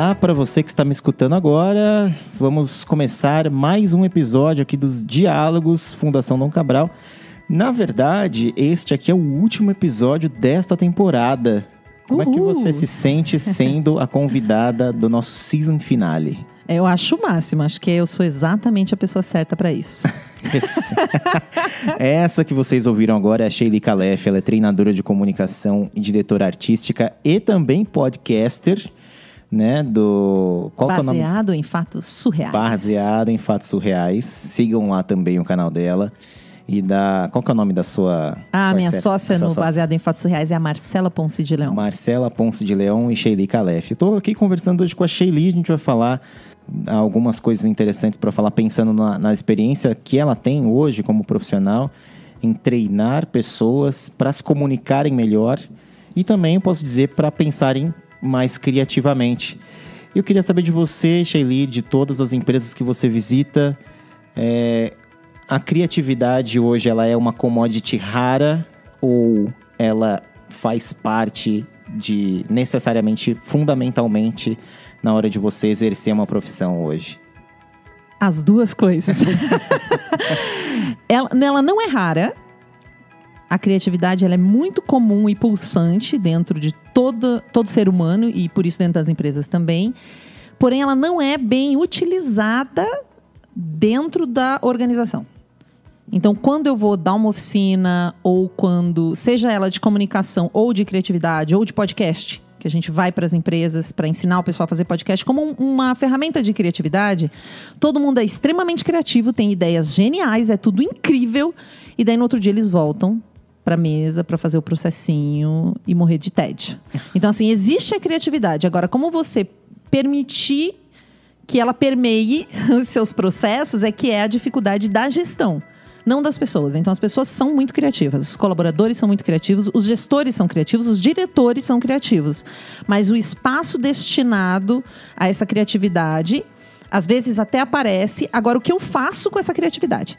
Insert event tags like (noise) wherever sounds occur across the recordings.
Olá para você que está me escutando agora. Vamos começar mais um episódio aqui dos Diálogos Fundação Dom Cabral. Na verdade, este aqui é o último episódio desta temporada. Como Uhul. é que você se sente (laughs) sendo a convidada do nosso season finale? Eu acho o máximo, acho que eu sou exatamente a pessoa certa para isso. (laughs) Essa que vocês ouviram agora é a Sheili Calef, ela é treinadora de comunicação e diretora artística e também podcaster, né, do... Qual Baseado é em fatos surreais. Baseado em fatos surreais. Sigam lá também o canal dela. E da. Qual que é o nome da sua. Ah, minha sócia no sócia? Baseado em Fatos Reais é a Marcela Ponce de Leão. Marcela Ponce de Leão e Sheili Calef. Estou aqui conversando hoje com a Sheili, a gente vai falar algumas coisas interessantes para falar, pensando na, na experiência que ela tem hoje como profissional em treinar pessoas para se comunicarem melhor e também, posso dizer, para pensarem mais criativamente. Eu queria saber de você, Sheili, de todas as empresas que você visita, é, a criatividade hoje ela é uma commodity rara ou ela faz parte de necessariamente, fundamentalmente, na hora de você exercer uma profissão hoje? As duas coisas. (laughs) ela, ela não é rara. A criatividade ela é muito comum e pulsante dentro de todo, todo ser humano e por isso dentro das empresas também. Porém, ela não é bem utilizada dentro da organização. Então, quando eu vou dar uma oficina, ou quando, seja ela de comunicação, ou de criatividade, ou de podcast, que a gente vai para as empresas para ensinar o pessoal a fazer podcast como um, uma ferramenta de criatividade, todo mundo é extremamente criativo, tem ideias geniais, é tudo incrível, e daí no outro dia eles voltam para mesa para fazer o processinho e morrer de tédio. Então, assim, existe a criatividade. Agora, como você permitir que ela permeie (laughs) os seus processos é que é a dificuldade da gestão não das pessoas. Então, as pessoas são muito criativas, os colaboradores são muito criativos, os gestores são criativos, os diretores são criativos. Mas o espaço destinado a essa criatividade, às vezes até aparece. Agora, o que eu faço com essa criatividade?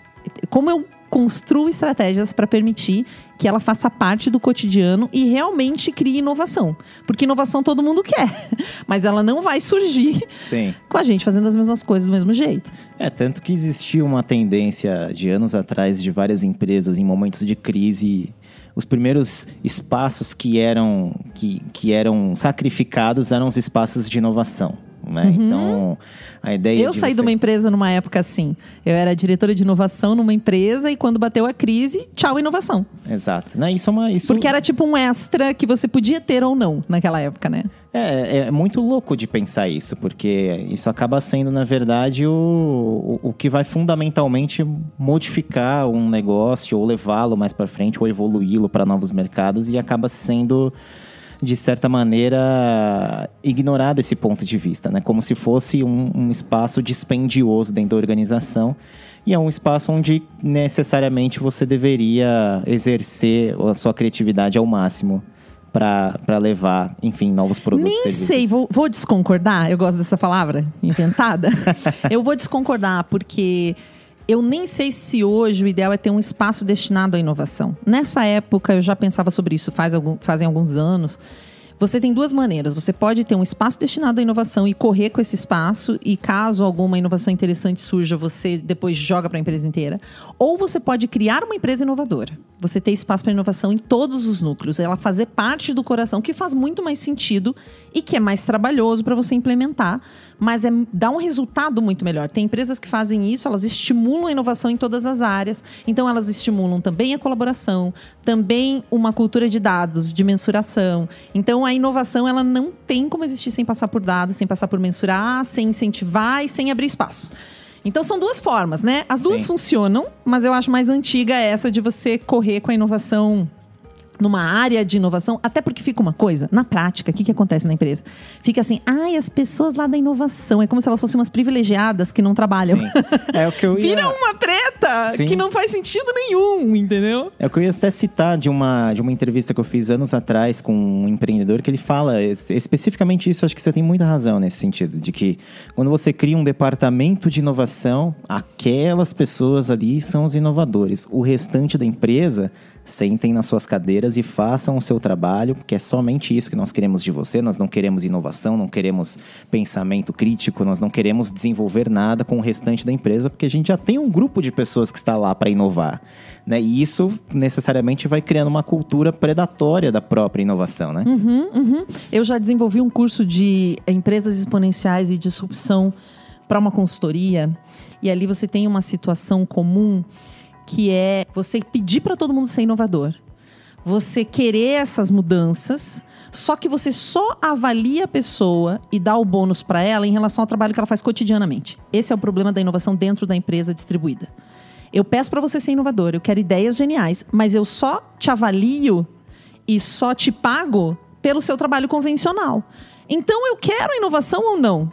Como eu construo estratégias para permitir que ela faça parte do cotidiano e realmente crie inovação. Porque inovação todo mundo quer, (laughs) mas ela não vai surgir Sim. com a gente fazendo as mesmas coisas do mesmo jeito. É, tanto que existia uma tendência de anos atrás de várias empresas em momentos de crise os primeiros espaços que eram, que, que eram sacrificados eram os espaços de inovação. Né? Uhum. Então, a ideia Eu saí você... de uma empresa numa época assim. Eu era diretora de inovação numa empresa e quando bateu a crise, tchau, inovação. Exato. Né? Isso é uma, isso... Porque era tipo um extra que você podia ter ou não naquela época, né? É, é muito louco de pensar isso, porque isso acaba sendo, na verdade, o, o, o que vai fundamentalmente modificar um negócio, ou levá-lo mais para frente, ou evoluí-lo para novos mercados, e acaba sendo de certa maneira, ignorado esse ponto de vista, né? Como se fosse um, um espaço dispendioso dentro da organização e é um espaço onde necessariamente você deveria exercer a sua criatividade ao máximo para levar, enfim, novos produtos. Nem sei, vou, vou, desconcordar. Eu gosto dessa palavra inventada. (laughs) eu vou desconcordar porque eu nem sei se hoje o ideal é ter um espaço destinado à inovação. Nessa época, eu já pensava sobre isso faz algum, fazem alguns anos. Você tem duas maneiras. Você pode ter um espaço destinado à inovação e correr com esse espaço, e caso alguma inovação interessante surja, você depois joga para a empresa inteira. Ou você pode criar uma empresa inovadora. Você ter espaço para inovação em todos os núcleos, ela fazer parte do coração, que faz muito mais sentido e que é mais trabalhoso para você implementar, mas é, dá um resultado muito melhor. Tem empresas que fazem isso, elas estimulam a inovação em todas as áreas, então elas estimulam também a colaboração, também uma cultura de dados, de mensuração. Então a inovação ela não tem como existir sem passar por dados, sem passar por mensurar, sem incentivar e sem abrir espaço. Então são duas formas, né? As duas Sim. funcionam, mas eu acho mais antiga essa de você correr com a inovação numa área de inovação, até porque fica uma coisa, na prática, o que, que acontece na empresa? Fica assim, ai, as pessoas lá da inovação, é como se elas fossem umas privilegiadas que não trabalham. Sim. É o que eu (laughs) ia... Vira uma treta Sim. que não faz sentido nenhum, entendeu? É o que eu ia até citar de uma, de uma entrevista que eu fiz anos atrás com um empreendedor, que ele fala especificamente isso, acho que você tem muita razão nesse sentido, de que quando você cria um departamento de inovação, aquelas pessoas ali são os inovadores. O restante da empresa Sentem nas suas cadeiras e façam o seu trabalho, porque é somente isso que nós queremos de você. Nós não queremos inovação, não queremos pensamento crítico, nós não queremos desenvolver nada com o restante da empresa, porque a gente já tem um grupo de pessoas que está lá para inovar. Né? E isso necessariamente vai criando uma cultura predatória da própria inovação. Né? Uhum, uhum. Eu já desenvolvi um curso de empresas exponenciais e disrupção para uma consultoria, e ali você tem uma situação comum que é você pedir para todo mundo ser inovador. Você querer essas mudanças, só que você só avalia a pessoa e dá o bônus para ela em relação ao trabalho que ela faz cotidianamente. Esse é o problema da inovação dentro da empresa distribuída. Eu peço para você ser inovador, eu quero ideias geniais, mas eu só te avalio e só te pago pelo seu trabalho convencional. Então eu quero inovação ou não?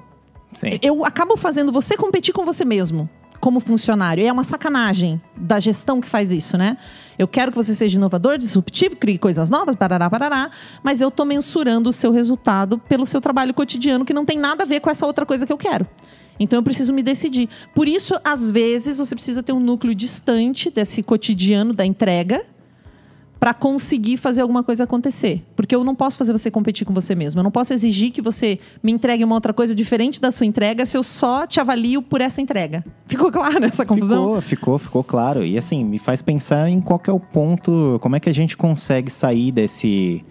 Sim. Eu acabo fazendo você competir com você mesmo como funcionário. É uma sacanagem da gestão que faz isso, né? Eu quero que você seja inovador, disruptivo, crie coisas novas, parará, parará, mas eu estou mensurando o seu resultado pelo seu trabalho cotidiano, que não tem nada a ver com essa outra coisa que eu quero. Então eu preciso me decidir. Por isso, às vezes, você precisa ter um núcleo distante desse cotidiano da entrega para conseguir fazer alguma coisa acontecer. Porque eu não posso fazer você competir com você mesmo. Eu não posso exigir que você me entregue uma outra coisa diferente da sua entrega se eu só te avalio por essa entrega. (laughs) Ficou claro essa confusão? Ficou, ficou, ficou claro. E assim, me faz pensar em qual é o ponto, como é que a gente consegue sair desse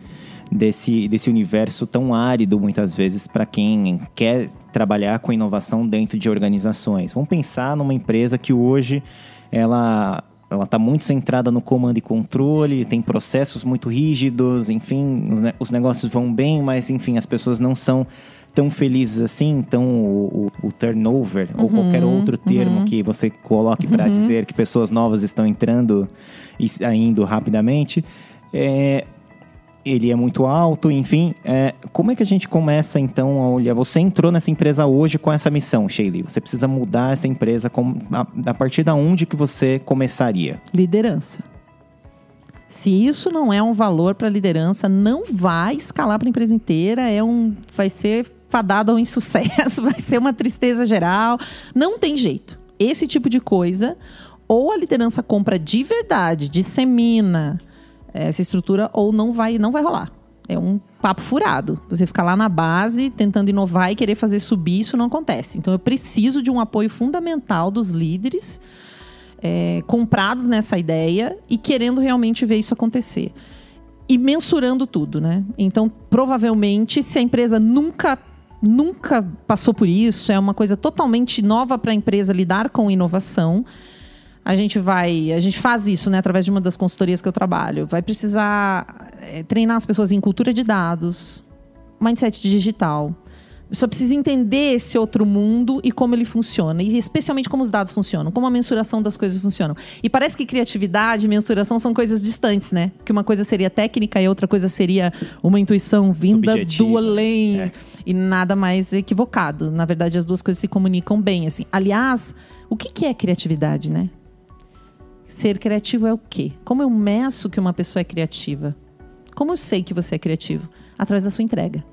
desse, desse universo tão árido, muitas vezes, para quem quer trabalhar com inovação dentro de organizações. Vamos pensar numa empresa que hoje ela ela está muito centrada no comando e controle, tem processos muito rígidos, enfim, os negócios vão bem, mas enfim, as pessoas não são tão felizes assim, então o, o, o turnover uhum, ou qualquer outro termo uhum. que você coloque para uhum. dizer que pessoas novas estão entrando e saindo rapidamente, é, ele é muito alto, enfim. É, como é que a gente começa então a olhar? Você entrou nessa empresa hoje com essa missão, Sheila. Você precisa mudar essa empresa com, a, a partir da onde que você começaria? Liderança. Se isso não é um valor para a liderança, não vai escalar para a empresa inteira. É um, vai ser fadado ao insucesso, (laughs) vai ser uma tristeza geral. Não tem jeito. Esse tipo de coisa, ou a liderança compra de verdade, dissemina, essa estrutura ou não vai, não vai rolar. É um papo furado. Você ficar lá na base tentando inovar e querer fazer subir, isso não acontece. Então eu preciso de um apoio fundamental dos líderes é, comprados nessa ideia e querendo realmente ver isso acontecer. E mensurando tudo, né? Então, provavelmente, se a empresa nunca nunca passou por isso, é uma coisa totalmente nova para a empresa lidar com inovação a gente vai, a gente faz isso, né, através de uma das consultorias que eu trabalho. Vai precisar é, treinar as pessoas em cultura de dados, mindset digital. Só precisa entender esse outro mundo e como ele funciona, e especialmente como os dados funcionam, como a mensuração das coisas funcionam. E parece que criatividade e mensuração são coisas distantes, né? Que uma coisa seria técnica e outra coisa seria uma intuição vinda Subjetiva. do além. É. E nada mais equivocado. Na verdade, as duas coisas se comunicam bem, assim. Aliás, o que é criatividade, né? Ser criativo é o quê? Como eu meço que uma pessoa é criativa? Como eu sei que você é criativo? Através da sua entrega.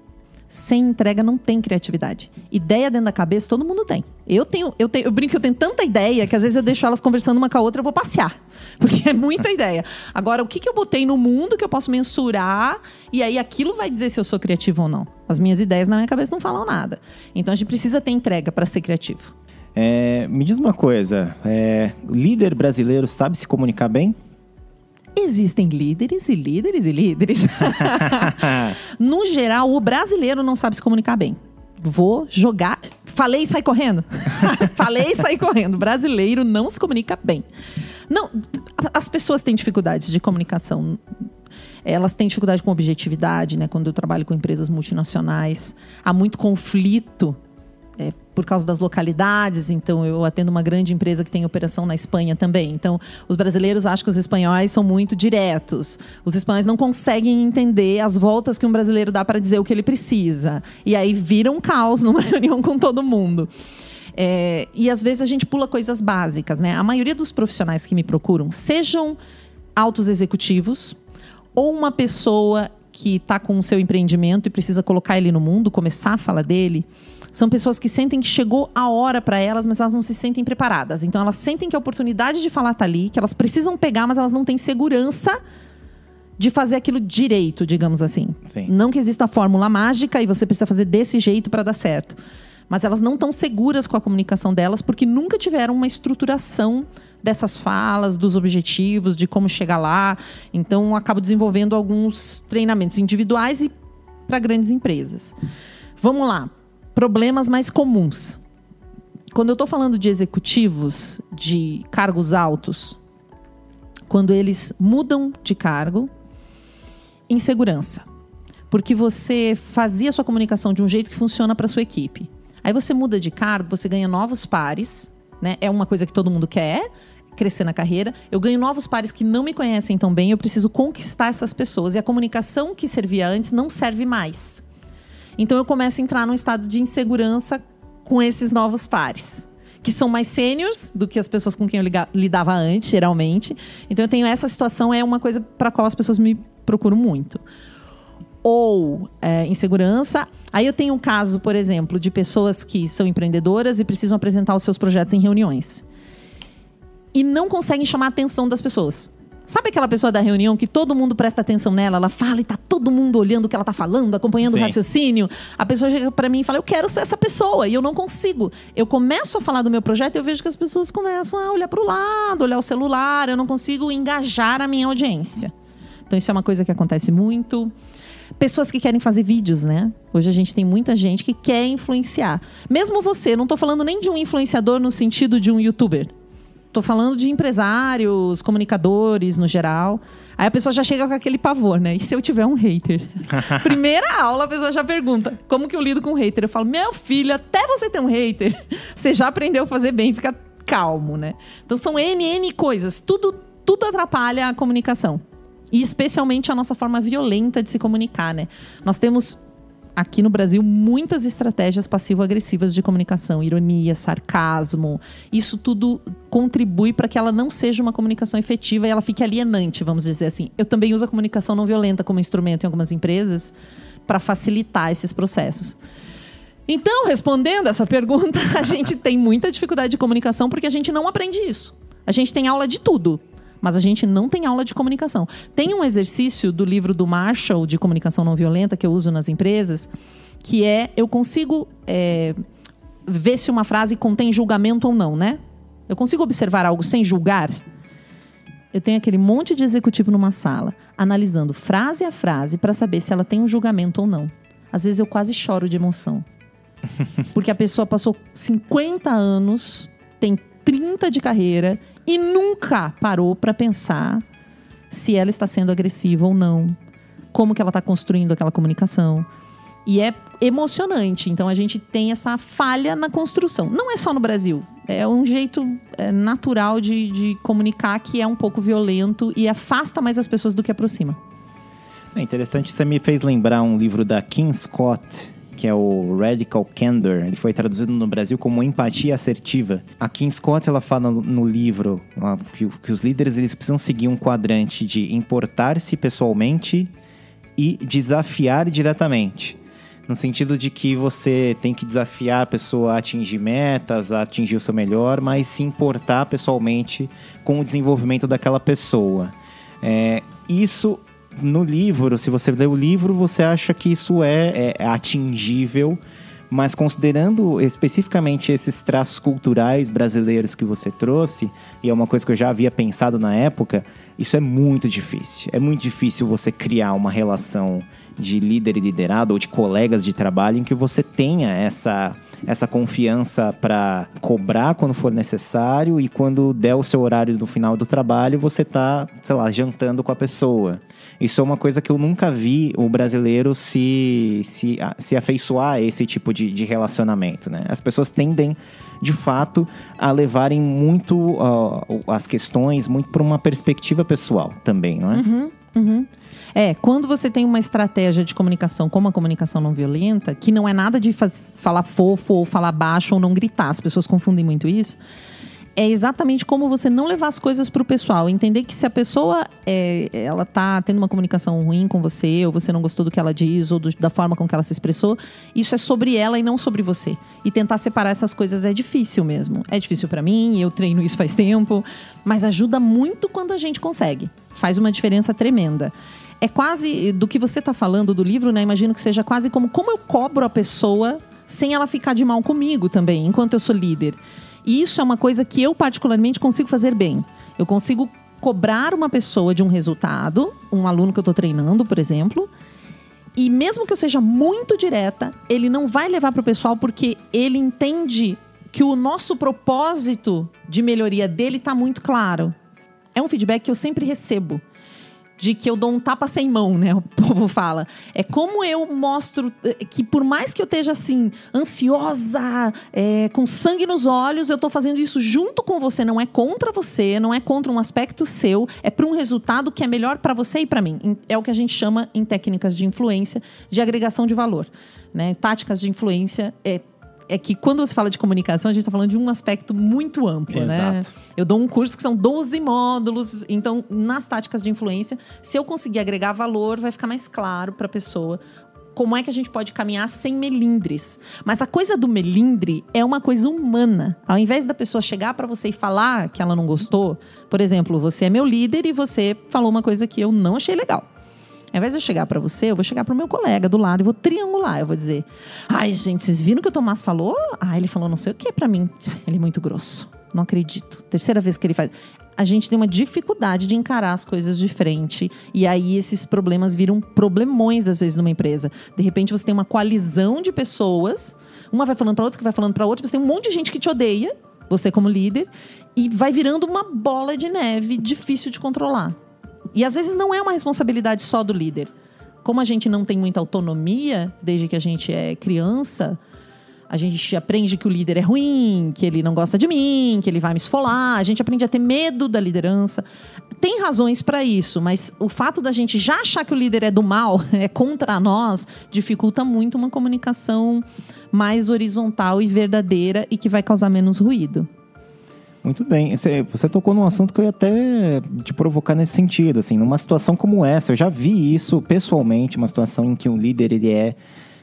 Sem entrega não tem criatividade. Ideia dentro da cabeça todo mundo tem. Eu tenho, eu tenho, eu brinco que eu tenho tanta ideia que às vezes eu deixo elas conversando uma com a outra eu vou passear. (laughs) Porque é muita ideia. Agora, o que, que eu botei no mundo que eu posso mensurar e aí aquilo vai dizer se eu sou criativo ou não. As minhas ideias na minha cabeça não falam nada. Então a gente precisa ter entrega para ser criativo. É, me diz uma coisa, é, líder brasileiro sabe se comunicar bem? Existem líderes e líderes e líderes. (laughs) no geral, o brasileiro não sabe se comunicar bem. Vou jogar. Falei e sai correndo. (laughs) Falei e sai correndo. O brasileiro não se comunica bem. Não, as pessoas têm dificuldades de comunicação. Elas têm dificuldade com objetividade, né? Quando eu trabalho com empresas multinacionais, há muito conflito é, por causa das localidades. Então, eu atendo uma grande empresa que tem operação na Espanha também. Então, os brasileiros acham que os espanhóis são muito diretos. Os espanhóis não conseguem entender as voltas que um brasileiro dá para dizer o que ele precisa. E aí vira um caos numa (laughs) reunião com todo mundo. É, e às vezes a gente pula coisas básicas, né? A maioria dos profissionais que me procuram, sejam altos executivos ou uma pessoa que está com o seu empreendimento e precisa colocar ele no mundo, começar a falar dele São pessoas que sentem que chegou a hora para elas, mas elas não se sentem preparadas. Então elas sentem que a oportunidade de falar está ali, que elas precisam pegar, mas elas não têm segurança de fazer aquilo direito, digamos assim. Sim. Não que exista a fórmula mágica e você precisa fazer desse jeito para dar certo. Mas elas não estão seguras com a comunicação delas porque nunca tiveram uma estruturação dessas falas, dos objetivos, de como chegar lá. Então, acabo desenvolvendo alguns treinamentos individuais e para grandes empresas. Vamos lá. Problemas mais comuns. Quando eu estou falando de executivos de cargos altos, quando eles mudam de cargo, insegurança. Porque você fazia sua comunicação de um jeito que funciona para sua equipe. Aí você muda de cargo, você ganha novos pares, né? É uma coisa que todo mundo quer, crescer na carreira. Eu ganho novos pares que não me conhecem tão bem, eu preciso conquistar essas pessoas. E a comunicação que servia antes não serve mais. Então eu começo a entrar num estado de insegurança com esses novos pares. Que são mais sêniores do que as pessoas com quem eu lidava antes, geralmente. Então eu tenho essa situação, é uma coisa para qual as pessoas me procuram muito. Ou é, insegurança. Aí eu tenho um caso, por exemplo, de pessoas que são empreendedoras e precisam apresentar os seus projetos em reuniões. E não conseguem chamar a atenção das pessoas. Sabe aquela pessoa da reunião que todo mundo presta atenção nela, ela fala e tá todo mundo olhando o que ela tá falando, acompanhando Sim. o raciocínio? A pessoa chega para mim e fala: "Eu quero ser essa pessoa", e eu não consigo. Eu começo a falar do meu projeto e eu vejo que as pessoas começam a olhar para o lado, olhar o celular, eu não consigo engajar a minha audiência. Então isso é uma coisa que acontece muito. Pessoas que querem fazer vídeos, né? Hoje a gente tem muita gente que quer influenciar. Mesmo você, não estou falando nem de um influenciador no sentido de um youtuber. Tô falando de empresários, comunicadores no geral. Aí a pessoa já chega com aquele pavor, né? E se eu tiver um hater? (laughs) Primeira aula, a pessoa já pergunta: como que eu lido com um hater? Eu falo: meu filho, até você ter um hater, (laughs) você já aprendeu a fazer bem, fica calmo, né? Então são N, N coisas. Tudo, tudo atrapalha a comunicação. E especialmente a nossa forma violenta de se comunicar, né? Nós temos aqui no Brasil muitas estratégias passivo-agressivas de comunicação, ironia, sarcasmo. Isso tudo contribui para que ela não seja uma comunicação efetiva e ela fique alienante, vamos dizer assim. Eu também uso a comunicação não violenta como instrumento em algumas empresas para facilitar esses processos. Então, respondendo essa pergunta, (laughs) a gente tem muita dificuldade de comunicação porque a gente não aprende isso. A gente tem aula de tudo mas a gente não tem aula de comunicação. Tem um exercício do livro do Marshall de comunicação não violenta que eu uso nas empresas, que é eu consigo é, ver se uma frase contém julgamento ou não, né? Eu consigo observar algo sem julgar? Eu tenho aquele monte de executivo numa sala, analisando frase a frase para saber se ela tem um julgamento ou não. Às vezes eu quase choro de emoção. (laughs) Porque a pessoa passou 50 anos, tem 30 de carreira e nunca parou para pensar se ela está sendo agressiva ou não, como que ela está construindo aquela comunicação. E é emocionante. Então a gente tem essa falha na construção. Não é só no Brasil. É um jeito é, natural de, de comunicar que é um pouco violento e afasta mais as pessoas do que aproxima. É interessante, você me fez lembrar um livro da Kim Scott, que é o Radical Candor. Ele foi traduzido no Brasil como empatia assertiva. A Kim Scott ela fala no livro que, que os líderes eles precisam seguir um quadrante de importar-se pessoalmente e desafiar diretamente. No sentido de que você tem que desafiar a pessoa a atingir metas, a atingir o seu melhor, mas se importar pessoalmente com o desenvolvimento daquela pessoa. É, isso no livro, se você lê o livro, você acha que isso é, é atingível, mas considerando especificamente esses traços culturais brasileiros que você trouxe, e é uma coisa que eu já havia pensado na época, isso é muito difícil. É muito difícil você criar uma relação de líder e liderado ou de colegas de trabalho em que você tenha essa essa confiança para cobrar quando for necessário e quando der o seu horário no final do trabalho, você tá, sei lá, jantando com a pessoa. Isso é uma coisa que eu nunca vi o brasileiro se, se, se afeiçoar a esse tipo de, de relacionamento, né? As pessoas tendem de fato a levarem muito uh, as questões muito por uma perspectiva pessoal também, não é? Uhum, uhum. É, quando você tem uma estratégia de comunicação como a comunicação não violenta, que não é nada de falar fofo ou falar baixo ou não gritar, as pessoas confundem muito isso é exatamente como você não levar as coisas para o pessoal. Entender que se a pessoa é, ela tá tendo uma comunicação ruim com você, ou você não gostou do que ela diz, ou do, da forma com que ela se expressou, isso é sobre ela e não sobre você. E tentar separar essas coisas é difícil mesmo. É difícil para mim, eu treino isso faz tempo, mas ajuda muito quando a gente consegue. Faz uma diferença tremenda. É quase do que você está falando do livro, né? Imagino que seja quase como como eu cobro a pessoa sem ela ficar de mal comigo também, enquanto eu sou líder. E isso é uma coisa que eu, particularmente, consigo fazer bem. Eu consigo cobrar uma pessoa de um resultado, um aluno que eu estou treinando, por exemplo, e mesmo que eu seja muito direta, ele não vai levar para o pessoal porque ele entende que o nosso propósito de melhoria dele está muito claro. É um feedback que eu sempre recebo de que eu dou um tapa sem mão, né? O povo fala. É como eu mostro eh, que por mais que eu esteja assim, ansiosa, é, com sangue nos olhos, eu estou fazendo isso junto com você, não é contra você, não é contra um aspecto seu, é para um resultado que é melhor para você e para mim. É o que a gente chama em técnicas de influência de agregação de valor. Né? Táticas de influência é é que quando você fala de comunicação, a gente está falando de um aspecto muito amplo, né? Exato. né? Eu dou um curso que são 12 módulos, então nas táticas de influência, se eu conseguir agregar valor, vai ficar mais claro para a pessoa como é que a gente pode caminhar sem melindres. Mas a coisa do melindre é uma coisa humana. Ao invés da pessoa chegar para você e falar que ela não gostou, por exemplo, você é meu líder e você falou uma coisa que eu não achei legal. Ao invés de eu chegar para você, eu vou chegar pro meu colega do lado e vou triangular. Eu vou dizer: ai, gente, vocês viram que o Tomás falou? Ah, ele falou não sei o que para mim. Ele é muito grosso. Não acredito. Terceira vez que ele faz. A gente tem uma dificuldade de encarar as coisas de frente. E aí esses problemas viram problemões, às vezes, numa empresa. De repente você tem uma coalizão de pessoas. Uma vai falando para outra, que vai falando para outra. Você tem um monte de gente que te odeia, você como líder. E vai virando uma bola de neve difícil de controlar. E às vezes não é uma responsabilidade só do líder. Como a gente não tem muita autonomia desde que a gente é criança, a gente aprende que o líder é ruim, que ele não gosta de mim, que ele vai me esfolar. A gente aprende a ter medo da liderança. Tem razões para isso, mas o fato da gente já achar que o líder é do mal, (laughs) é contra nós, dificulta muito uma comunicação mais horizontal e verdadeira e que vai causar menos ruído. Muito bem. Você, você, tocou num assunto que eu ia até te provocar nesse sentido. Assim, numa situação como essa, eu já vi isso pessoalmente, uma situação em que um líder ele é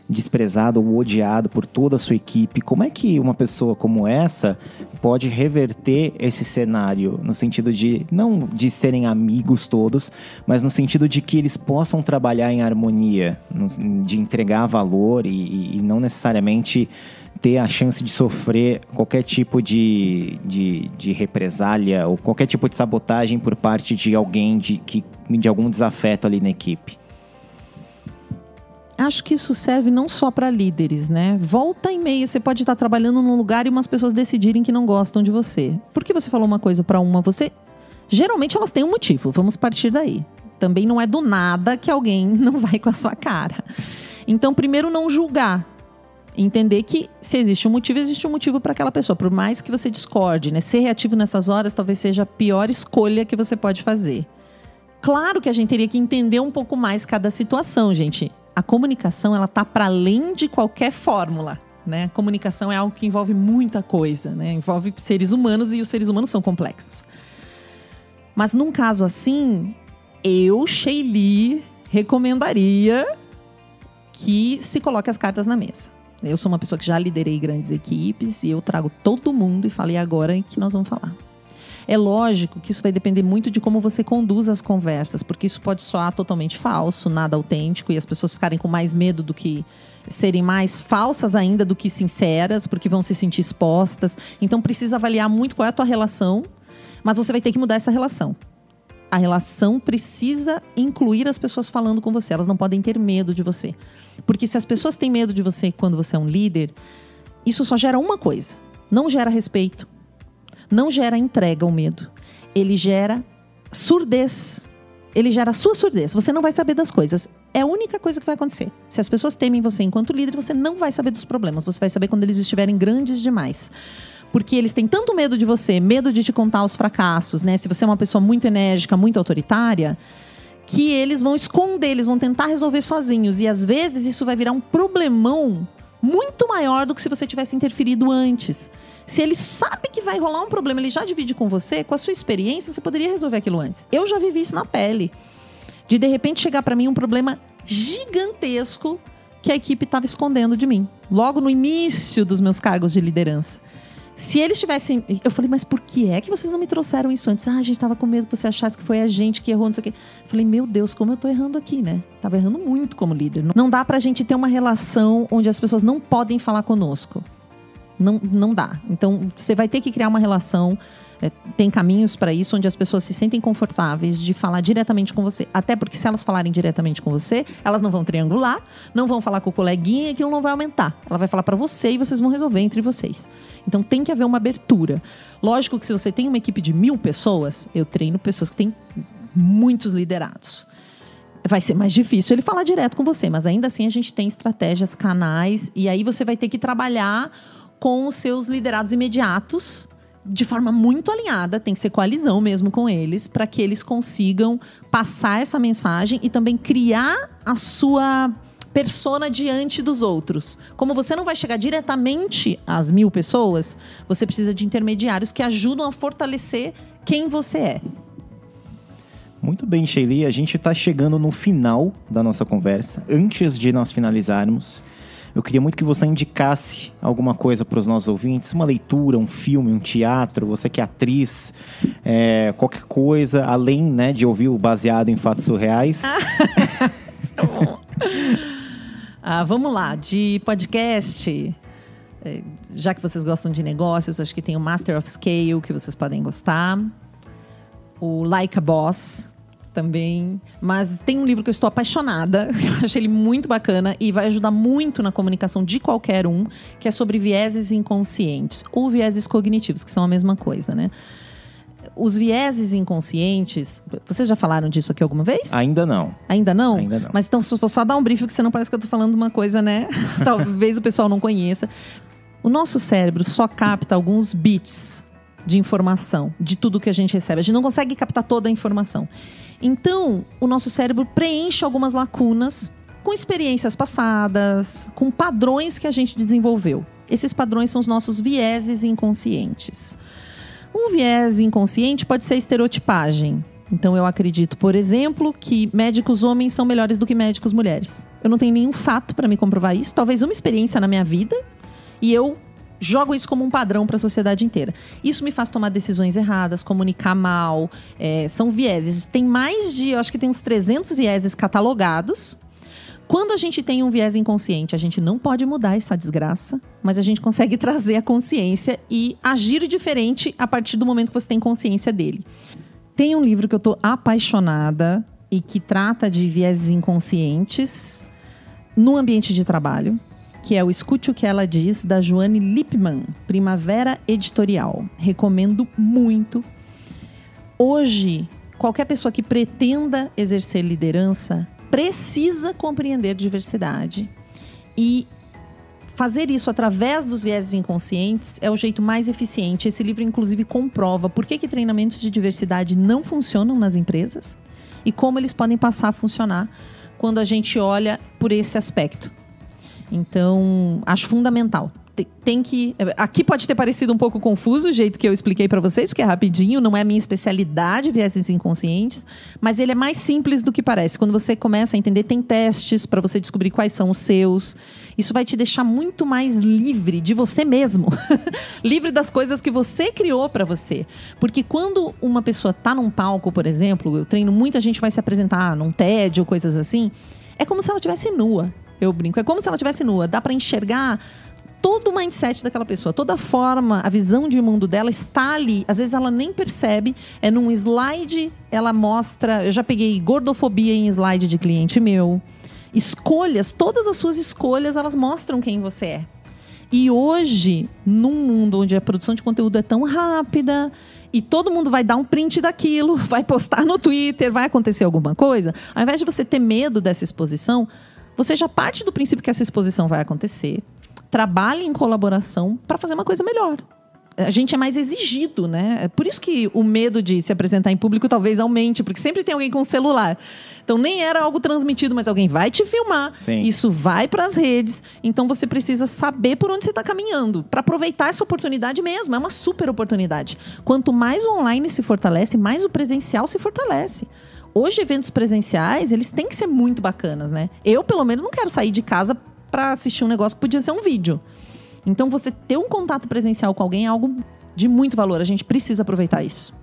desprezado ou odiado por toda a sua equipe. Como é que uma pessoa como essa pode reverter esse cenário no sentido de não de serem amigos todos, mas no sentido de que eles possam trabalhar em harmonia, de entregar valor e, e não necessariamente ter a chance de sofrer qualquer tipo de, de, de, represália ou qualquer tipo de sabotagem por parte de alguém de, que, de algum desafeto ali na equipe? Acho que isso serve não só para líderes, né? Volta e meia, você pode estar trabalhando num lugar e umas pessoas decidirem que não gostam de você. Por que você falou uma coisa para uma? Você geralmente elas têm um motivo. Vamos partir daí. Também não é do nada que alguém (laughs) não vai com a sua cara. Então, primeiro não julgar entender que se existe um motivo, existe um motivo para aquela pessoa. Por mais que você discorde, né? Ser reativo nessas horas talvez seja a pior escolha que você pode fazer. Claro que a gente teria que entender um pouco mais cada situação, gente. A comunicação, ela tá para além de qualquer fórmula. Né? A comunicação é algo que envolve muita coisa, né? envolve seres humanos e os seres humanos são complexos. Mas num caso assim, eu, Sheili, recomendaria que se coloque as cartas na mesa. Eu sou uma pessoa que já liderei grandes equipes e eu trago todo mundo e falei agora que nós vamos falar. É lógico que isso vai depender muito de como você conduz as conversas, porque isso pode soar totalmente falso, nada autêntico, e as pessoas ficarem com mais medo do que serem mais falsas ainda do que sinceras, porque vão se sentir expostas. Então precisa avaliar muito qual é a tua relação, mas você vai ter que mudar essa relação. A relação precisa incluir as pessoas falando com você, elas não podem ter medo de você. Porque se as pessoas têm medo de você quando você é um líder, isso só gera uma coisa: não gera respeito, não gera entrega ao medo. Ele gera surdez. Ele gera sua surdez. Você não vai saber das coisas. É a única coisa que vai acontecer. Se as pessoas temem você enquanto líder, você não vai saber dos problemas. Você vai saber quando eles estiverem grandes demais. Porque eles têm tanto medo de você, medo de te contar os fracassos, né? Se você é uma pessoa muito enérgica, muito autoritária, que eles vão esconder, eles vão tentar resolver sozinhos. E às vezes isso vai virar um problemão muito maior do que se você tivesse interferido antes. Se ele sabe que vai rolar um problema, ele já divide com você, com a sua experiência, você poderia resolver aquilo antes. Eu já vivi isso na pele. De de repente chegar para mim um problema gigantesco que a equipe estava escondendo de mim, logo no início dos meus cargos de liderança. Se eles tivessem. Eu falei, mas por que é que vocês não me trouxeram isso antes? Ah, a gente tava com medo que você achasse que foi a gente que errou, não sei o quê. Eu falei, meu Deus, como eu tô errando aqui, né? Tava errando muito como líder. Não dá pra gente ter uma relação onde as pessoas não podem falar conosco. Não, não dá. Então, você vai ter que criar uma relação. É, tem caminhos para isso onde as pessoas se sentem confortáveis de falar diretamente com você. Até porque se elas falarem diretamente com você, elas não vão triangular, não vão falar com o coleguinha aquilo não vai aumentar. Ela vai falar para você e vocês vão resolver entre vocês. Então tem que haver uma abertura. Lógico que se você tem uma equipe de mil pessoas, eu treino pessoas que têm muitos liderados vai ser mais difícil ele falar direto com você, mas ainda assim a gente tem estratégias, canais, e aí você vai ter que trabalhar com os seus liderados imediatos de forma muito alinhada, tem que ser coalizão mesmo com eles, para que eles consigam passar essa mensagem e também criar a sua persona diante dos outros. Como você não vai chegar diretamente às mil pessoas, você precisa de intermediários que ajudam a fortalecer quem você é. Muito bem, Sheili. A gente está chegando no final da nossa conversa. Antes de nós finalizarmos, eu queria muito que você indicasse alguma coisa para os nossos ouvintes, uma leitura, um filme, um teatro, você que é atriz, é, qualquer coisa, além né, de ouvir o baseado em fatos surreais. (laughs) É bom. ah, vamos lá, de podcast. é, Já que vocês gostam de negócios, acho que tem o Master of Scale que vocês podem gostar. O Like a Boss também. Mas tem um livro que eu estou apaixonada. (laughs) Eu achei ele muito bacana e vai ajudar muito na comunicação de qualquer um, que é sobre vieses inconscientes ou vieses cognitivos, que são a mesma coisa, né? Os vieses inconscientes, vocês já falaram disso aqui alguma vez? Ainda não. Ainda não? Ainda não. Mas então, se for só dar um briefing, que você não parece que eu tô falando uma coisa, né? (laughs) Talvez o pessoal não conheça. O nosso cérebro só capta alguns bits de informação, de tudo que a gente recebe. A gente não consegue captar toda a informação. Então, o nosso cérebro preenche algumas lacunas com experiências passadas, com padrões que a gente desenvolveu. Esses padrões são os nossos vieses inconscientes. Um viés inconsciente pode ser estereotipagem. Então, eu acredito, por exemplo, que médicos homens são melhores do que médicos mulheres. Eu não tenho nenhum fato para me comprovar isso, talvez uma experiência na minha vida, e eu jogo isso como um padrão para a sociedade inteira. Isso me faz tomar decisões erradas, comunicar mal, é, são vieses. Tem mais de, eu acho que tem uns 300 vieses catalogados. Quando a gente tem um viés inconsciente, a gente não pode mudar essa desgraça, mas a gente consegue (laughs) trazer a consciência e agir diferente a partir do momento que você tem consciência dele. Tem um livro que eu tô apaixonada e que trata de vieses inconscientes no ambiente de trabalho, que é o Escute o que ela diz, da Joane Lipman, Primavera Editorial. Recomendo muito. Hoje, qualquer pessoa que pretenda exercer liderança precisa compreender diversidade. E fazer isso através dos vieses inconscientes é o jeito mais eficiente. Esse livro, inclusive, comprova por que, que treinamentos de diversidade não funcionam nas empresas e como eles podem passar a funcionar quando a gente olha por esse aspecto. Então, acho fundamental. Te- Tem que. Aqui pode ter parecido um pouco confuso o jeito que eu expliquei para vocês, porque é rapidinho, não é a minha especialidade, vieses inconscientes, mas ele é mais simples do que parece. Quando você começa a entender, tem testes para você descobrir quais são os seus. Isso vai te deixar muito mais livre de você mesmo. (laughs) livre das coisas que você criou para você. Porque quando uma pessoa tá num palco, por exemplo, eu treino muita gente vai se apresentar num TED ou coisas assim, é como se ela estivesse nua. Eu brinco, é como se ela estivesse nua. Dá para enxergar todo o mindset daquela pessoa, toda a forma, a visão de mundo dela está ali. Às vezes ela nem percebe. É num slide, ela mostra. Eu já peguei gordofobia em slide de cliente meu. Escolhas, todas as suas escolhas, elas mostram quem você é. E hoje, num mundo onde a produção de conteúdo é tão rápida e todo mundo vai dar um print daquilo, (laughs) vai postar no Twitter, vai acontecer alguma coisa, ao invés de você ter medo dessa exposição, você já parte do princípio que essa exposição vai acontecer. Trabalhe em colaboração para fazer uma coisa melhor. a gente é mais exigido, né? É por isso que o medo de se apresentar em público talvez aumente, porque sempre tem alguém com celular. Então nem era algo transmitido, mas alguém vai te filmar. Sim. Isso vai para as redes. Então você precisa saber por onde você está caminhando para aproveitar essa oportunidade mesmo. É uma super oportunidade. Quanto mais o online se fortalece, mais o presencial se fortalece. Hoje eventos presenciais eles têm que ser muito bacanas, né? Eu pelo menos não quero sair de casa para assistir um negócio que podia ser um vídeo. Então, você ter um contato presencial com alguém é algo de muito valor. A gente precisa aproveitar isso.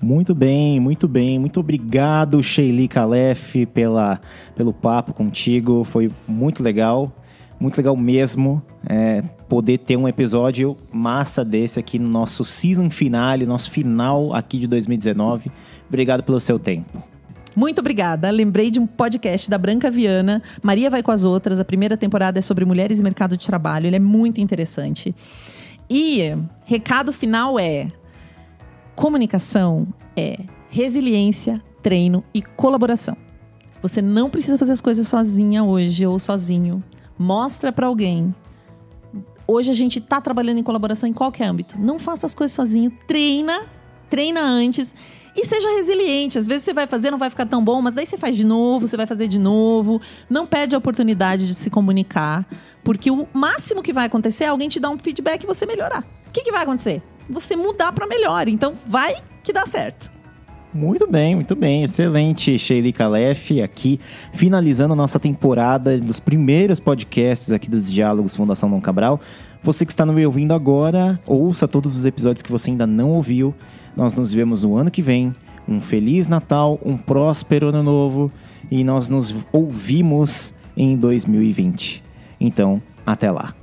Muito bem, muito bem. Muito obrigado, Sheili Calef, pela, pelo papo contigo. Foi muito legal. Muito legal mesmo é, poder ter um episódio massa desse aqui no nosso season finale, nosso final aqui de 2019. Obrigado pelo seu tempo. Muito obrigada. Lembrei de um podcast da Branca Viana. Maria vai com as outras. A primeira temporada é sobre mulheres e mercado de trabalho. Ele é muito interessante. E recado final é: comunicação é resiliência, treino e colaboração. Você não precisa fazer as coisas sozinha hoje ou sozinho. Mostra para alguém. Hoje a gente está trabalhando em colaboração em qualquer âmbito. Não faça as coisas sozinho. Treina, treina antes e seja resiliente. Às vezes você vai fazer, não vai ficar tão bom, mas daí você faz de novo, você vai fazer de novo. Não perde a oportunidade de se comunicar, porque o máximo que vai acontecer é alguém te dar um feedback e você melhorar. O que, que vai acontecer? Você mudar para melhor. Então vai que dá certo. Muito bem, muito bem. Excelente, Sheili Calef, aqui finalizando a nossa temporada dos primeiros podcasts aqui dos Diálogos Fundação Dom Cabral. Você que está me ouvindo agora, ouça todos os episódios que você ainda não ouviu. Nós nos vemos no ano que vem. Um feliz Natal, um próspero ano novo e nós nos ouvimos em 2020. Então, até lá.